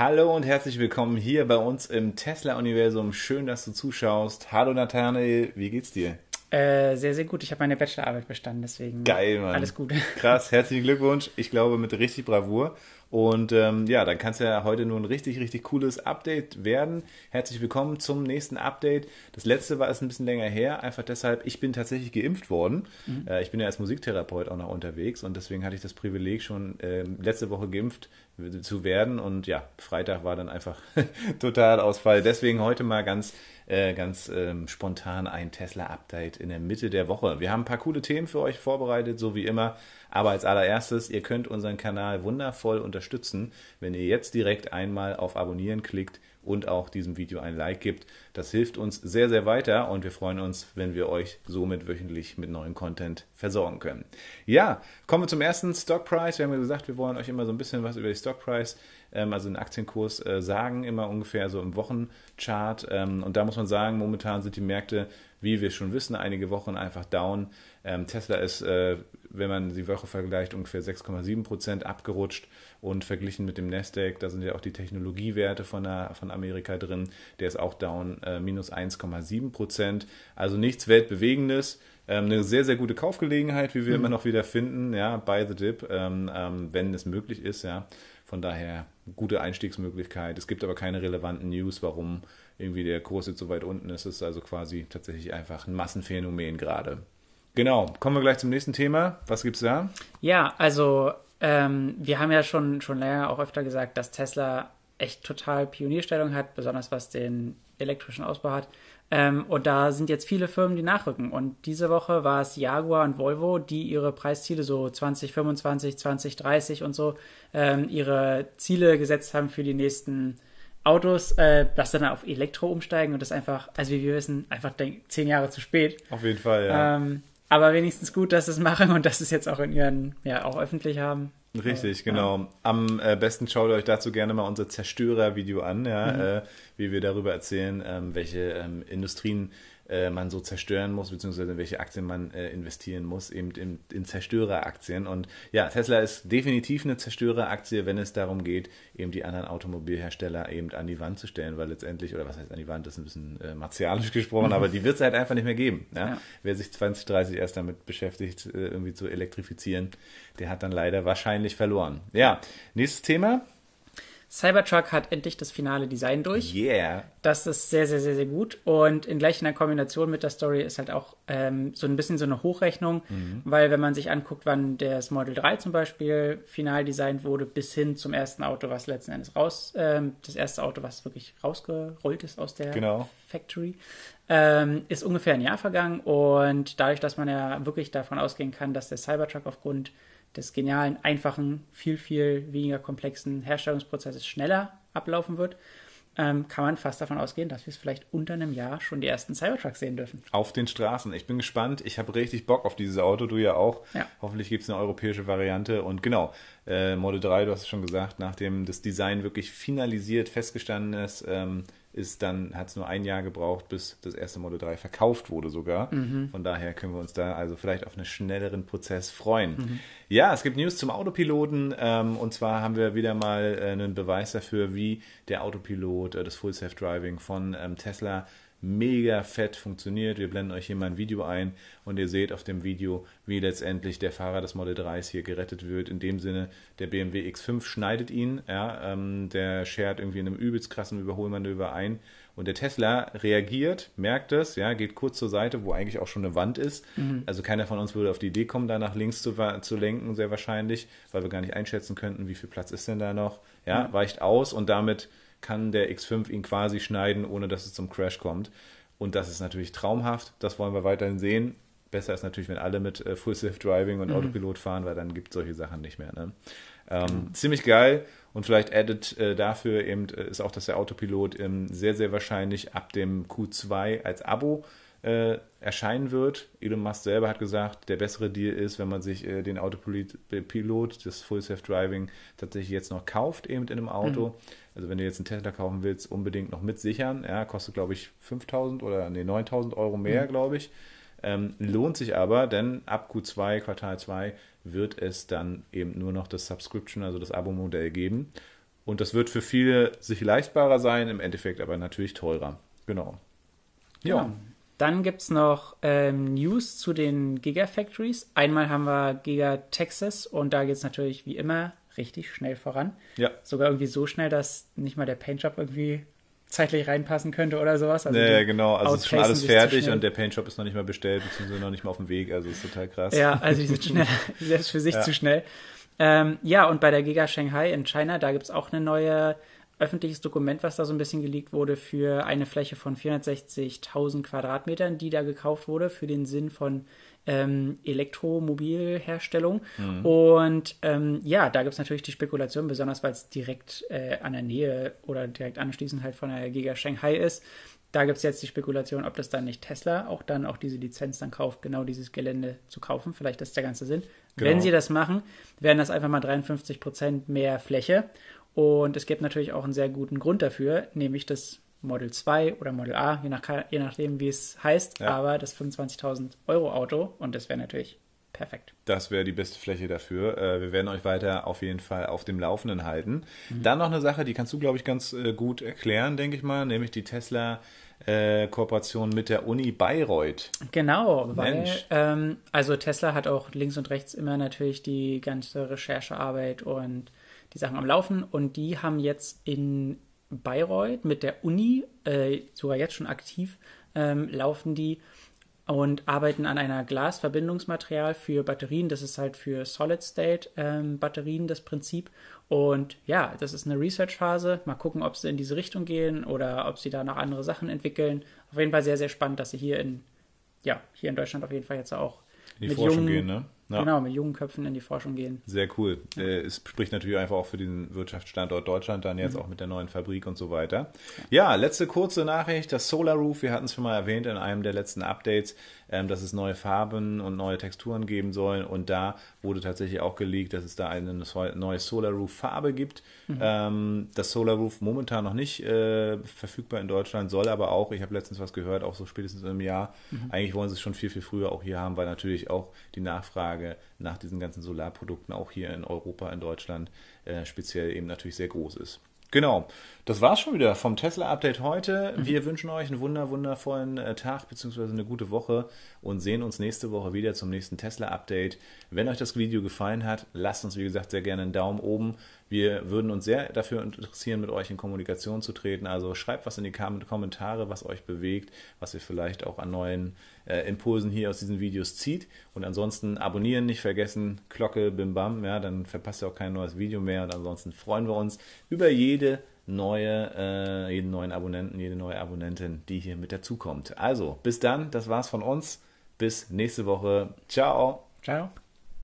Hallo und herzlich willkommen hier bei uns im Tesla-Universum. Schön, dass du zuschaust. Hallo Nathanael, wie geht's dir? Äh, sehr, sehr gut. Ich habe meine Bachelorarbeit bestanden, deswegen Geil, Mann. alles gut. Krass, herzlichen Glückwunsch. Ich glaube mit richtig Bravour. Und ähm, ja, dann kann es ja heute nur ein richtig, richtig cooles Update werden. Herzlich willkommen zum nächsten Update. Das letzte war es ein bisschen länger her, einfach deshalb, ich bin tatsächlich geimpft worden. Mhm. Äh, ich bin ja als Musiktherapeut auch noch unterwegs und deswegen hatte ich das Privileg, schon äh, letzte Woche geimpft zu werden. Und ja, Freitag war dann einfach total Ausfall. Deswegen heute mal ganz äh, ganz ähm, spontan ein Tesla-Update in der Mitte der Woche. Wir haben ein paar coole Themen für euch vorbereitet, so wie immer. Aber als allererstes, ihr könnt unseren Kanal wundervoll unterstützen, wenn ihr jetzt direkt einmal auf Abonnieren klickt und auch diesem Video ein Like gibt. Das hilft uns sehr, sehr weiter und wir freuen uns, wenn wir euch somit wöchentlich mit neuem Content versorgen können. Ja, kommen wir zum ersten Stock Price. Wir haben ja gesagt, wir wollen euch immer so ein bisschen was über die Stock Price ähm, also den Aktienkurs äh, sagen, immer ungefähr so im Wochenchart. Ähm, und da muss man sagen, momentan sind die Märkte, wie wir schon wissen, einige Wochen einfach down. Ähm, Tesla ist, äh, wenn man die Woche vergleicht, ungefähr 6,7 Prozent abgerutscht und verglichen mit dem Nasdaq, da sind ja auch die Technologiewerte von, der, von Amerika drin, der ist auch down, äh, minus 1,7 Prozent. Also nichts Weltbewegendes ähm, eine sehr, sehr gute Kaufgelegenheit, wie wir mhm. immer noch wieder finden, ja, by the dip, ähm, ähm, wenn es möglich ist, ja. Von daher gute Einstiegsmöglichkeit. Es gibt aber keine relevanten News, warum irgendwie der Kurs jetzt so weit unten ist. Es ist also quasi tatsächlich einfach ein Massenphänomen gerade. Genau, kommen wir gleich zum nächsten Thema. Was gibt es da? Ja, also ähm, wir haben ja schon, schon länger auch öfter gesagt, dass Tesla echt total Pionierstellung hat, besonders was den elektrischen Ausbau hat. Ähm, und da sind jetzt viele Firmen, die nachrücken. Und diese Woche war es Jaguar und Volvo, die ihre Preisziele so 2025, 2030 und so ähm, ihre Ziele gesetzt haben für die nächsten Autos, äh, dass dann auf Elektro umsteigen und das einfach, also wie wir wissen, einfach zehn Jahre zu spät. Auf jeden Fall, ja. Ähm, aber wenigstens gut, dass sie es machen und dass sie es jetzt auch in ihren, ja, auch öffentlich haben. Richtig, genau. Am äh, besten schaut euch dazu gerne mal unser Zerstörer-Video an, ja, mhm. äh, wie wir darüber erzählen, ähm, welche ähm, Industrien äh, man so zerstören muss, beziehungsweise in welche Aktien man äh, investieren muss, eben in, in Zerstöreraktien. Und ja, Tesla ist definitiv eine Zerstöreraktie, wenn es darum geht, eben die anderen Automobilhersteller eben an die Wand zu stellen, weil letztendlich, oder was heißt an die Wand, das ist ein bisschen äh, martialisch gesprochen, mhm. aber die wird es halt einfach nicht mehr geben. Ja? Ja. Wer sich 2030 erst damit beschäftigt, äh, irgendwie zu elektrifizieren, der hat dann leider wahrscheinlich verloren. Ja, nächstes Thema. Cybertruck hat endlich das finale Design durch. Yeah. Das ist sehr, sehr, sehr, sehr gut. Und in gleich in der Kombination mit der Story ist halt auch ähm, so ein bisschen so eine Hochrechnung, mhm. weil wenn man sich anguckt, wann das Model 3 zum Beispiel final designt wurde, bis hin zum ersten Auto, was letzten Endes raus, ähm, das erste Auto, was wirklich rausgerollt ist aus der genau. Factory, ähm, ist ungefähr ein Jahr vergangen. Und dadurch, dass man ja wirklich davon ausgehen kann, dass der Cybertruck aufgrund des genialen, einfachen, viel, viel weniger komplexen Herstellungsprozesses schneller ablaufen wird, ähm, kann man fast davon ausgehen, dass wir es vielleicht unter einem Jahr schon die ersten Cybertrucks sehen dürfen. Auf den Straßen. Ich bin gespannt. Ich habe richtig Bock auf dieses Auto, du ja auch. Ja. Hoffentlich gibt es eine europäische Variante. Und genau, äh, Model 3, du hast es schon gesagt, nachdem das Design wirklich finalisiert festgestanden ist, ähm, ist dann, hat es nur ein Jahr gebraucht, bis das erste Model 3 verkauft wurde sogar. Mhm. Von daher können wir uns da also vielleicht auf einen schnelleren Prozess freuen. Mhm. Ja, es gibt News zum Autopiloten ähm, und zwar haben wir wieder mal äh, einen Beweis dafür, wie der Autopilot, äh, das Full Self Driving von ähm, Tesla mega fett funktioniert. Wir blenden euch hier mal ein Video ein und ihr seht auf dem Video, wie letztendlich der Fahrer des Model 3s hier gerettet wird. In dem Sinne, der BMW X5 schneidet ihn, ja, ähm, der schert irgendwie in einem übelst krassen Überholmanöver ein und der Tesla reagiert, merkt es, ja, geht kurz zur Seite, wo eigentlich auch schon eine Wand ist. Mhm. Also keiner von uns würde auf die Idee kommen, da nach links zu, zu lenken, sehr wahrscheinlich, weil wir gar nicht einschätzen könnten, wie viel Platz ist denn da noch. Ja, mhm. weicht aus und damit kann der X5 ihn quasi schneiden, ohne dass es zum Crash kommt. Und das ist natürlich traumhaft. Das wollen wir weiterhin sehen. Besser ist natürlich, wenn alle mit äh, Full Self Driving und mhm. Autopilot fahren, weil dann gibt es solche Sachen nicht mehr. Ne? Ähm, mhm. Ziemlich geil. Und vielleicht addet äh, dafür eben äh, ist auch, dass der Autopilot ähm, sehr, sehr wahrscheinlich ab dem Q2 als Abo äh, erscheinen wird. Elon Musk selber hat gesagt, der bessere Deal ist, wenn man sich äh, den Autopilot, das Full Self Driving, tatsächlich jetzt noch kauft, eben in einem Auto. Mhm. Also wenn du jetzt einen Tesla kaufen willst, unbedingt noch mitsichern. Ja, kostet glaube ich 5000 oder nee, 9000 Euro mehr, mhm. glaube ich. Ähm, lohnt sich aber, denn ab Q2, Quartal 2, wird es dann eben nur noch das Subscription, also das Abo-Modell geben. Und das wird für viele sich leistbarer sein, im Endeffekt aber natürlich teurer. Genau. Ja. Genau. Dann gibt es noch ähm, News zu den Gigafactories. Einmal haben wir Giga Texas und da geht es natürlich wie immer richtig schnell voran. Ja. Sogar irgendwie so schnell, dass nicht mal der Paintjob irgendwie zeitlich reinpassen könnte oder sowas. Also ja, genau. Also es ist schon alles fertig und der Paintjob ist noch nicht mal bestellt, beziehungsweise noch nicht mal auf dem Weg. Also ist total krass. Ja, also die sind schnell, selbst für sich ja. zu schnell. Ähm, ja, und bei der Giga Shanghai in China, da gibt es auch eine neue öffentliches Dokument, was da so ein bisschen geleakt wurde, für eine Fläche von 460.000 Quadratmetern, die da gekauft wurde, für den Sinn von ähm, Elektromobilherstellung. Mhm. Und ähm, ja, da gibt es natürlich die Spekulation, besonders weil es direkt äh, an der Nähe oder direkt anschließend halt von der Giga Shanghai ist. Da gibt es jetzt die Spekulation, ob das dann nicht Tesla auch dann auch diese Lizenz dann kauft, genau dieses Gelände zu kaufen. Vielleicht ist der ganze Sinn. Genau. Wenn sie das machen, wären das einfach mal 53 Prozent mehr Fläche. Und es gibt natürlich auch einen sehr guten Grund dafür, nämlich das Model 2 oder Model A, je, nach, je nachdem, wie es heißt, ja. aber das 25.000 Euro Auto und das wäre natürlich perfekt. Das wäre die beste Fläche dafür. Äh, wir werden euch weiter auf jeden Fall auf dem Laufenden halten. Mhm. Dann noch eine Sache, die kannst du, glaube ich, ganz äh, gut erklären, denke ich mal, nämlich die Tesla. Äh, Kooperation mit der Uni Bayreuth. Genau, weil ähm, also Tesla hat auch links und rechts immer natürlich die ganze Recherchearbeit und die Sachen am Laufen und die haben jetzt in Bayreuth mit der Uni, äh, sogar jetzt schon aktiv, ähm, laufen die und arbeiten an einer Glasverbindungsmaterial für Batterien. Das ist halt für Solid-State-Batterien ähm, das Prinzip. Und ja, das ist eine Research-Phase. Mal gucken, ob sie in diese Richtung gehen oder ob sie da noch andere Sachen entwickeln. Auf jeden Fall sehr, sehr spannend, dass sie hier in, ja, hier in Deutschland auf jeden Fall jetzt auch in die mit Forschung jungen, gehen, ne? Ja. Genau, mit jungen Köpfen in die Forschung gehen. Sehr cool. Ja. Äh, es spricht natürlich einfach auch für den Wirtschaftsstandort Deutschland, dann jetzt mhm. auch mit der neuen Fabrik und so weiter. Ja, letzte kurze Nachricht, das Solar Roof, wir hatten es schon mal erwähnt in einem der letzten Updates, ähm, dass es neue Farben und neue Texturen geben soll und da wurde tatsächlich auch geleakt, dass es da eine neue Solar Roof Farbe gibt. Mhm. Ähm, das Solar Roof momentan noch nicht äh, verfügbar in Deutschland, soll aber auch, ich habe letztens was gehört, auch so spätestens im Jahr, mhm. eigentlich wollen sie es schon viel, viel früher auch hier haben, weil natürlich auch die Nachfrage nach diesen ganzen Solarprodukten auch hier in Europa, in Deutschland äh, speziell eben natürlich sehr groß ist. Genau, das war's schon wieder vom Tesla-Update heute. Mhm. Wir wünschen euch einen wunder, wundervollen äh, Tag bzw. eine gute Woche und sehen uns nächste Woche wieder zum nächsten Tesla-Update. Wenn euch das Video gefallen hat, lasst uns wie gesagt sehr gerne einen Daumen oben. Wir würden uns sehr dafür interessieren, mit euch in Kommunikation zu treten. Also schreibt was in die Kommentare, was euch bewegt, was ihr vielleicht auch an neuen äh, Impulsen hier aus diesen Videos zieht. Und ansonsten abonnieren nicht vergessen, Glocke, bim bam, ja, dann verpasst ihr auch kein neues Video mehr. Und ansonsten freuen wir uns über jede neue, äh, jeden neuen Abonnenten, jede neue Abonnentin, die hier mit dazukommt. Also, bis dann, das war's von uns. Bis nächste Woche. Ciao. Ciao.